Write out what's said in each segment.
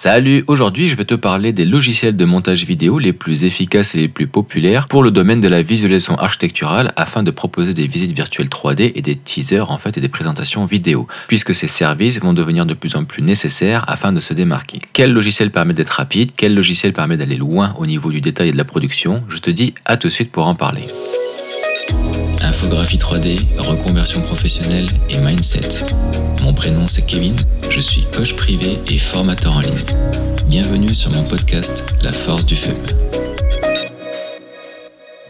Salut, aujourd'hui je vais te parler des logiciels de montage vidéo les plus efficaces et les plus populaires pour le domaine de la visualisation architecturale afin de proposer des visites virtuelles 3D et des teasers en fait et des présentations vidéo, puisque ces services vont devenir de plus en plus nécessaires afin de se démarquer. Quel logiciel permet d'être rapide? Quel logiciel permet d'aller loin au niveau du détail et de la production? Je te dis à tout de suite pour en parler. Infographie 3D, reconversion professionnelle et mindset. Mon prénom c'est Kevin, je suis coach privé et formateur en ligne. Bienvenue sur mon podcast La force du feu.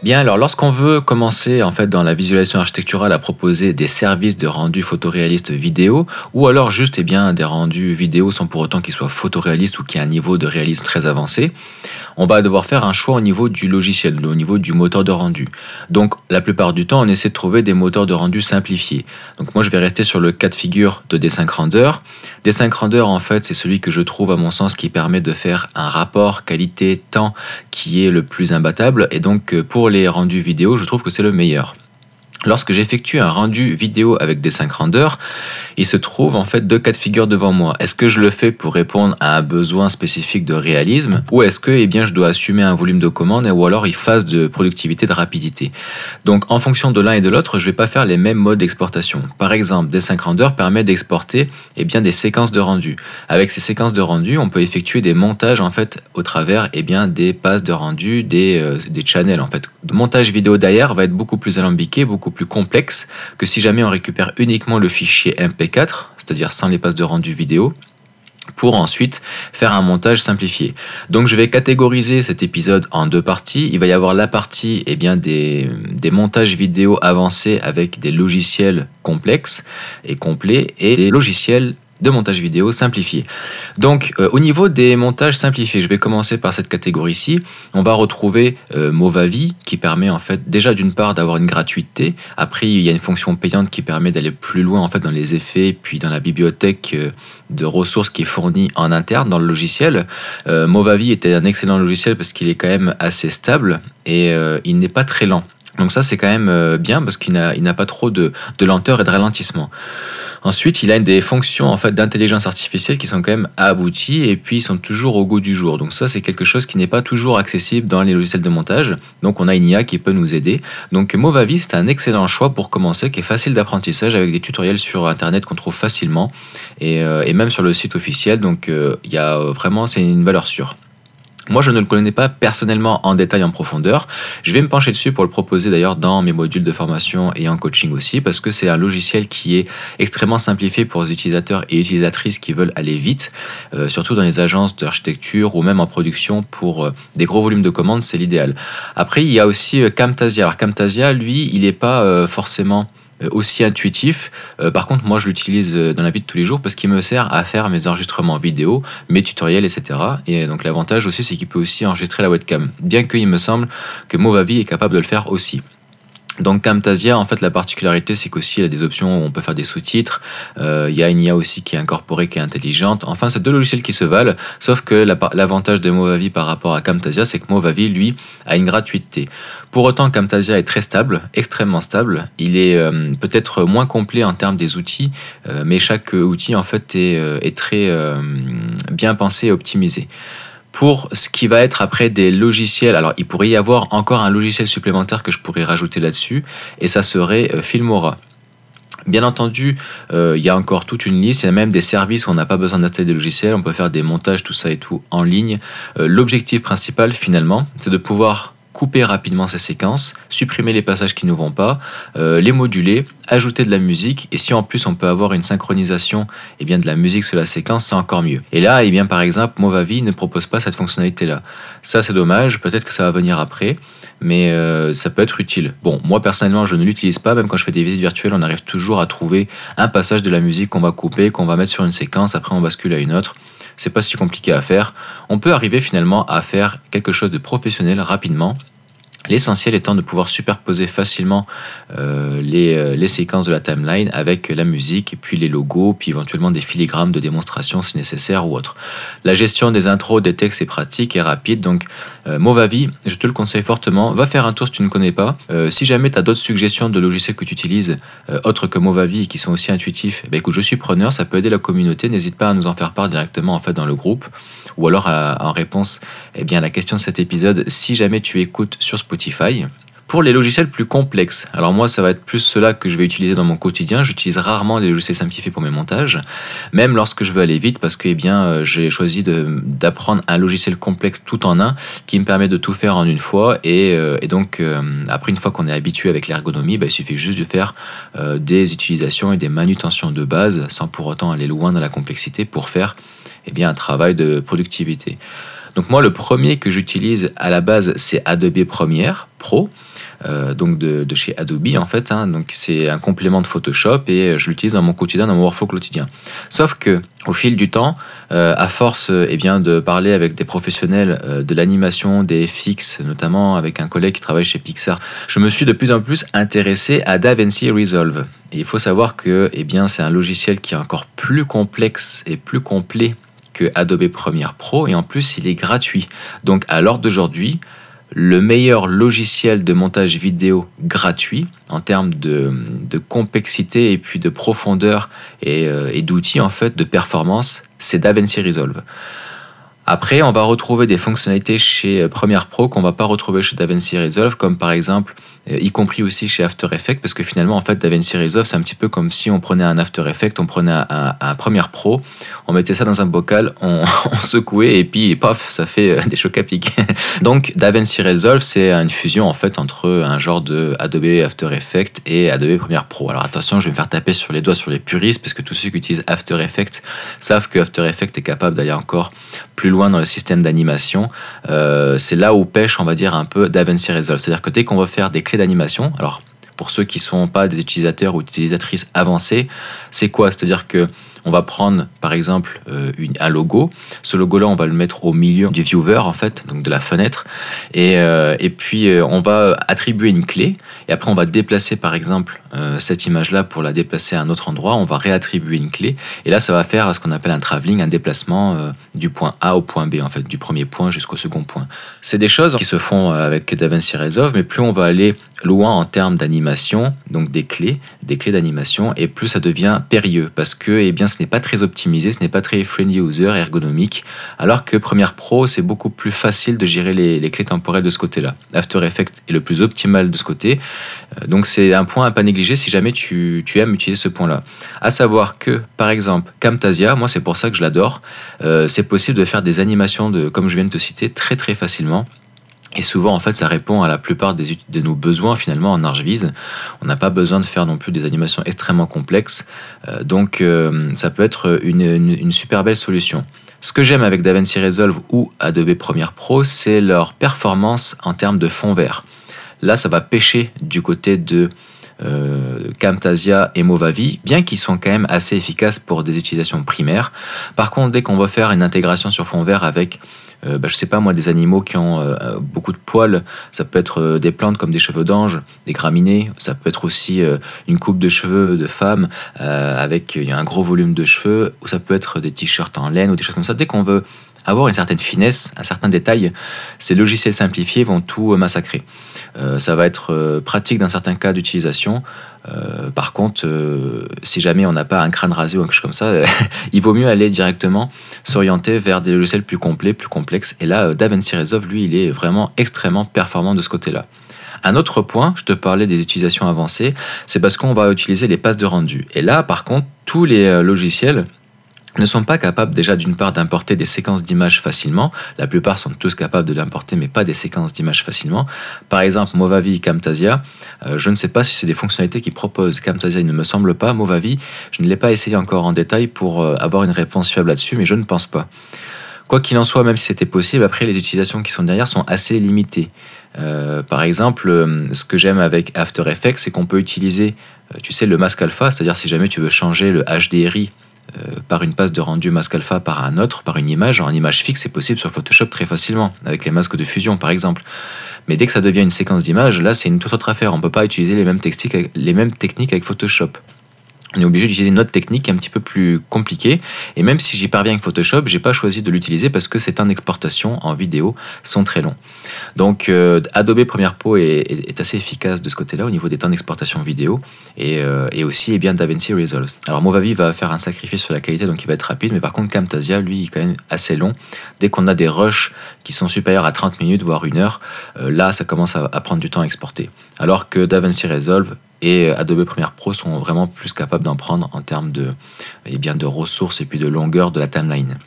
Bien, alors lorsqu'on veut commencer en fait dans la visualisation architecturale à proposer des services de rendu photoréaliste vidéo, ou alors juste eh bien, des rendus vidéo sans pour autant qu'ils soient photoréalistes ou qu'il y ait un niveau de réalisme très avancé, on va devoir faire un choix au niveau du logiciel, au niveau du moteur de rendu. Donc la plupart du temps, on essaie de trouver des moteurs de rendu simplifiés. Donc moi, je vais rester sur le cas de figure de D5 Render. D5 Render, en fait, c'est celui que je trouve, à mon sens, qui permet de faire un rapport qualité-temps qui est le plus imbattable. Et donc, pour les rendus vidéo, je trouve que c'est le meilleur. Lorsque j'effectue un rendu vidéo avec des 5 renders, il se trouve en fait deux cas de figure devant moi. Est-ce que je le fais pour répondre à un besoin spécifique de réalisme ou est-ce que eh bien, je dois assumer un volume de commande ou alors une phase de productivité, de rapidité? Donc en fonction de l'un et de l'autre, je ne vais pas faire les mêmes modes d'exportation. Par exemple, des 5 renders permet d'exporter eh bien, des séquences de rendu. Avec ces séquences de rendu, on peut effectuer des montages en fait au travers eh bien, des passes de rendu, des, euh, des channels. Le montage vidéo d'ailleurs va être beaucoup plus alambiqué, beaucoup plus complexe que si jamais on récupère uniquement le fichier MP4, c'est-à-dire sans les passes de rendu vidéo, pour ensuite faire un montage simplifié. Donc je vais catégoriser cet épisode en deux parties. Il va y avoir la partie eh bien, des, des montages vidéo avancés avec des logiciels complexes et complets et des logiciels de montage vidéo simplifié. Donc euh, au niveau des montages simplifiés, je vais commencer par cette catégorie-ci. On va retrouver euh, Movavi qui permet en fait déjà d'une part d'avoir une gratuité. Après il y a une fonction payante qui permet d'aller plus loin en fait dans les effets puis dans la bibliothèque euh, de ressources qui est fournie en interne dans le logiciel. Movavi était un excellent logiciel parce qu'il est quand même assez stable et il n'est pas très lent. Donc ça c'est quand même bien parce qu'il n'a pas trop de, lenteur et de ralentissement. Ensuite, il a des fonctions en fait d'intelligence artificielle qui sont quand même abouties et puis sont toujours au goût du jour. Donc ça, c'est quelque chose qui n'est pas toujours accessible dans les logiciels de montage. Donc on a une IA qui peut nous aider. Donc Movavi, c'est un excellent choix pour commencer, qui est facile d'apprentissage avec des tutoriels sur Internet qu'on trouve facilement et, euh, même sur le site officiel. Donc euh, il y a euh, vraiment, c'est une valeur sûre. Moi, je ne le connais pas personnellement en détail, en profondeur. Je vais me pencher dessus pour le proposer d'ailleurs dans mes modules de formation et en coaching aussi, parce que c'est un logiciel qui est extrêmement simplifié pour les utilisateurs et utilisatrices qui veulent aller vite, euh, surtout dans les agences d'architecture ou même en production pour euh, des gros volumes de commandes, c'est l'idéal. Après, il y a aussi euh, Camtasia. Alors Camtasia, lui, il n'est pas forcément aussi intuitif. Euh, par contre, moi, je l'utilise euh, dans la vie de tous les jours parce qu'il me sert à faire mes enregistrements vidéo, mes tutoriels, etc. Et donc, l'avantage aussi, c'est qu'il peut aussi enregistrer la webcam. Bien qu'il me semble que Movavi est capable de le faire aussi. Donc Camtasia, en fait, la particularité, c'est qu'aussi il y a des options où on peut faire des sous-titres. Euh, il y a une IA aussi qui est incorporée, qui est intelligente. Enfin, c'est deux logiciels qui se valent, sauf que l'avantage de Movavi par rapport à Camtasia, c'est que Movavi, lui, a une gratuité. Pour autant, Camtasia est très stable, extrêmement stable. Il est euh, peut-être moins complet en termes des outils, euh, mais chaque outil, en fait, est, est très bien pensé et optimisé pour ce qui va être après des logiciels. Alors, il pourrait y avoir encore un logiciel supplémentaire que je pourrais rajouter là-dessus, et ça serait euh, Filmora. Bien entendu, euh, il y a encore toute une liste, il y a même des services où on n'a pas besoin d'installer des logiciels, on peut faire des montages, tout ça et tout en ligne. Euh, l'objectif principal, finalement, c'est de pouvoir couper rapidement ces séquences, supprimer les passages qui ne vont pas, euh, les moduler, ajouter de la musique, et si en plus on peut avoir une synchronisation eh bien, de la musique sur la séquence, c'est encore mieux. Et là, eh bien, par exemple, Movavi ne propose pas cette fonctionnalité-là. Ça, c'est dommage, peut-être que ça va venir après, mais euh, ça peut être utile. Bon, moi personnellement, je ne l'utilise pas, même quand je fais des visites virtuelles, on arrive toujours à trouver un passage de la musique qu'on va couper, qu'on va mettre sur une séquence, après on bascule à une autre c'est pas si compliqué à faire. On peut arriver finalement à faire quelque chose de professionnel rapidement L'essentiel étant de pouvoir superposer facilement euh, les, euh, les, séquences de la timeline avec la musique et puis les logos, puis éventuellement des filigrammes de démonstration si nécessaire ou autre. La gestion des intros, des textes est pratique et rapide, donc euh, Movavi, je te le conseille fortement. Va faire un tour si tu ne connais pas. Euh, si jamais tu as d'autres suggestions de logiciels que tu utilises, autres que Movavi, qui sont aussi intuitifs, eh ben, écoute, je suis preneur, ça peut aider la communauté. N'hésite pas à nous en faire part directement en fait, dans le groupe ou alors en réponse eh bien, à la question de cet épisode, si jamais tu écoutes sur Spotify. Pour les logiciels plus complexes, alors moi ça va être plus cela que je vais utiliser dans mon quotidien. J'utilise rarement les logiciels simplifiés pour mes montages, même lorsque je veux aller vite parce que eh bien euh, j'ai choisi d'apprendre un logiciel complexe tout en un qui me permet de tout faire en une fois et, euh, donc euh, après une fois qu'on est habitué avec l'ergonomie, bah, il suffit juste de faire des utilisations et des manutentions de base sans pour autant aller loin dans la complexité pour faire eh bien, un travail de productivité. Donc moi, le premier que j'utilise à la base, c'est Adobe Premiere Pro. Euh, donc de, chez Adobe en fait. Hein. donc c'est un complément de Photoshop et je l'utilise dans mon quotidien, dans mon workflow quotidien. Sauf que au fil du temps, euh, à force eh bien, de parler avec des professionnels euh, de l'animation, des FX, notamment avec un collègue qui travaille chez Pixar, je me suis de plus en plus intéressé à DaVinci Resolve. Et il faut savoir que eh c'est un logiciel qui est encore plus complexe et plus complet Adobe Premiere Pro et en plus il est gratuit. Donc à l'heure d'aujourd'hui, le meilleur logiciel de montage vidéo gratuit en termes de, complexité et puis de profondeur et, euh, et d'outils en fait de performance, c'est DaVinci Resolve. Après, on va retrouver des fonctionnalités chez euh, Premiere Pro qu'on va pas retrouver chez DaVinci Resolve, comme par exemple, euh, y compris aussi chez After Effects, parce que finalement, en fait, DaVinci Resolve, c'est un petit peu comme si on prenait un After Effects, on prenait un, Premiere Pro, on mettait ça dans un bocal, on, secouait et puis, paf, ça fait euh, des chocs à pic. Donc, DaVinci Resolve, c'est une fusion en fait entre un genre de Adobe After Effects et Adobe Premiere Pro. Alors attention, je vais me faire taper sur les doigts sur les puristes, parce que tous ceux qui utilisent After Effects savent que After Effects est capable d'aller encore plus loin dans le système d'animation, euh, c'est là où pêche, on va dire, un peu DaVinci Resolve. C'est-à-dire que dès qu'on va faire des clés d'animation, alors pour ceux qui ne sont pas des utilisateurs ou utilisatrices avancés, c'est quoi? C'est-à-dire que on va prendre par exemple euh, un logo. Ce logo-là, on va le mettre au milieu du viewer, en fait, donc de la fenêtre. Et, euh, et puis, on va attribuer une clé. Et après, on va déplacer par exemple cette image-là pour la déplacer à un autre endroit. On va réattribuer une clé. Et là, ça va faire ce qu'on appelle un travelling, un déplacement du point A au point B, en fait, du premier point jusqu'au second point. C'est des choses qui se font avec DaVinci Resolve, mais plus on va aller loin en termes d'animation, donc des clés, des clés d'animation, et plus ça devient périlleux parce que eh bien, ce n'est pas très optimisé, ce n'est pas très friendly user, ergonomique, alors que Premiere Pro, c'est beaucoup plus facile de gérer les, clés temporelles de ce côté-là. After Effects est le plus optimal de ce côté, euh, donc c'est un point à pas négliger si jamais tu, aimes utiliser ce point-là. À savoir que, par exemple, Camtasia, moi c'est pour ça que je l'adore, euh, c'est possible de faire des animations, de, comme je viens de te citer, très très facilement et souvent, en fait, ça répond à la plupart des, de nos besoins finalement en ArchViz. On n'a pas besoin de faire non plus des animations extrêmement complexes. Euh, donc, euh, ça peut être une, une, super belle solution. Ce que j'aime avec DaVinci Resolve ou Adobe Premiere Pro, c'est leur performance en termes de fond vert. Là, ça va pêcher du côté de euh, Camtasia et Movavi, bien qu'ils soient quand même assez efficaces pour des utilisations primaires. Par contre, dès qu'on va faire une intégration sur fond vert avec euh, bah, je sais pas moi, des animaux qui ont euh, beaucoup de poils. Ça peut être euh, des plantes comme des cheveux d'ange, des graminées. Ça peut être aussi une coupe de cheveux de femme avec un gros volume de cheveux. Ou ça peut être des t-shirts en laine ou des choses comme ça. Dès qu'on veut avoir une certaine finesse, un certain détail, ces logiciels simplifiés vont tout massacrer. ça va être pratique dans certains cas d'utilisation, euh, par contre, euh, si jamais on n'a pas un crâne rasé ou quelque chose comme ça, il vaut mieux aller directement s'orienter vers des logiciels plus complets, plus complexes. Et là, euh, DaVinci Resolve, lui, il est vraiment extrêmement performant de ce côté-là. Un autre point, je te parlais des utilisations avancées, c'est parce qu'on va utiliser les passes de rendu. Et là, par contre, tous les logiciels ne sont pas capables déjà d'une part d'importer des séquences d'images facilement. La plupart sont tous capables de l'importer, mais pas des séquences d'images facilement. Par exemple, Movavi Camtasia, euh, je ne sais pas si c'est des fonctionnalités qui proposent. Camtasia, il ne me semble pas. Movavi, je ne l'ai pas essayé encore en détail pour euh, avoir une réponse fiable là-dessus, mais je ne pense pas. Quoi qu'il en soit, même si c'était possible, après les utilisations qui sont derrière sont assez limitées. Euh, par exemple, ce que j'aime avec After Effects, c'est qu'on peut utiliser, tu sais, le masque alpha, c'est-à-dire si jamais tu veux changer le HDRI par une passe de rendu masque alpha par un autre, par une image. En image fixe, c'est possible sur Photoshop très facilement, avec les masques de fusion par exemple. Mais dès que ça devient une séquence d'images, là, c'est une toute autre affaire. On ne peut pas utiliser les mêmes, les mêmes techniques avec Photoshop on est obligé d'utiliser une autre technique un petit peu plus compliquée. Et même si j'y parviens avec Photoshop, j'ai pas choisi de l'utiliser parce que ces temps d'exportation en vidéo sont très longs. Donc euh, Adobe Premiere Pro est, assez efficace de ce côté-là au niveau des temps d'exportation vidéo et, euh, aussi eh bien DaVinci Resolve. Alors Movavi va faire un sacrifice sur la qualité donc il va être rapide, mais par contre Camtasia lui il est quand même assez long. Dès qu'on a des rushs qui sont supérieurs à 30 minutes voire une heure, euh, là ça commence à, à prendre du temps à exporter. Alors que DaVinci Resolve et Adobe Premiere Pro sont vraiment plus capables d'en prendre en termes de, eh bien, de ressources et puis de longueur de la timeline.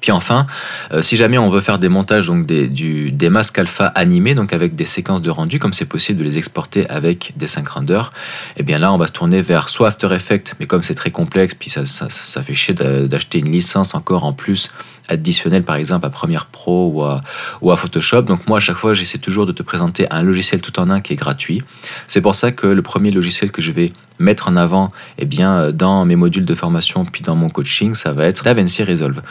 Puis enfin, euh, si jamais on veut faire des montages, donc des, du, des masques alpha animés, donc avec des séquences de rendu, comme c'est possible de les exporter avec des 5 renders, et eh bien là, on va se tourner vers soit After Effects, mais comme c'est très complexe, puis ça, ça, ça fait chier d'acheter une licence encore en plus additionnelle, par exemple à Premiere Pro ou à, ou à Photoshop. Donc moi, à chaque fois, j'essaie toujours de te présenter un logiciel tout en un qui est gratuit. C'est pour ça que le premier logiciel que je vais mettre en avant eh bien, dans mes modules de formation puis dans mon coaching, ça va être DaVinci Resolve.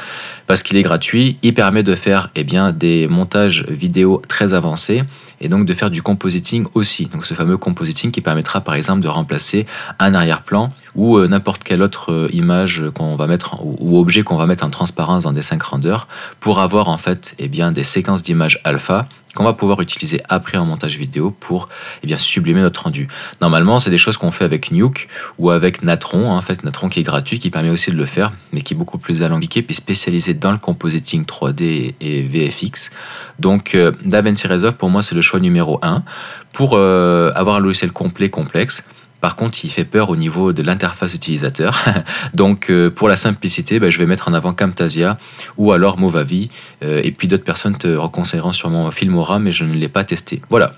Parce qu'il est gratuit, il permet de faire eh bien, des montages vidéo très avancés et donc de faire du compositing aussi. Donc ce fameux compositing qui permettra par exemple de remplacer un arrière-plan ou euh, n'importe quelle autre euh, image qu'on va mettre ou, objet qu'on va mettre en transparence dans des 5 renders pour avoir en fait eh bien, des séquences d'images alpha qu'on va pouvoir utiliser après en montage vidéo pour eh bien, sublimer notre rendu. Normalement, c'est des choses qu'on fait avec Nuke ou avec Natron, hein, en fait Natron qui est gratuit, qui permet aussi de le faire, mais qui est beaucoup plus alambiqué puis spécialisé dans le compositing 3D et VFX. Donc euh, DaVinci Resolve pour moi c'est le choix numéro 1 pour euh, avoir un logiciel complet complexe par contre, il fait peur au niveau de l'interface utilisateur. Donc, euh, pour la simplicité, ben, je vais mettre en avant Camtasia ou alors Movavi. Euh, et puis, d'autres personnes te reconseilleront sûrement Filmora, mais je ne l'ai pas testé. Voilà.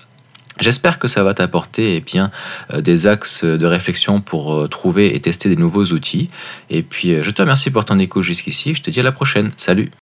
J'espère que ça va t'apporter eh bien, euh, des axes de réflexion pour trouver et tester des nouveaux outils. Et puis, je te remercie pour ton écho jusqu'ici. Je te dis à la prochaine. Salut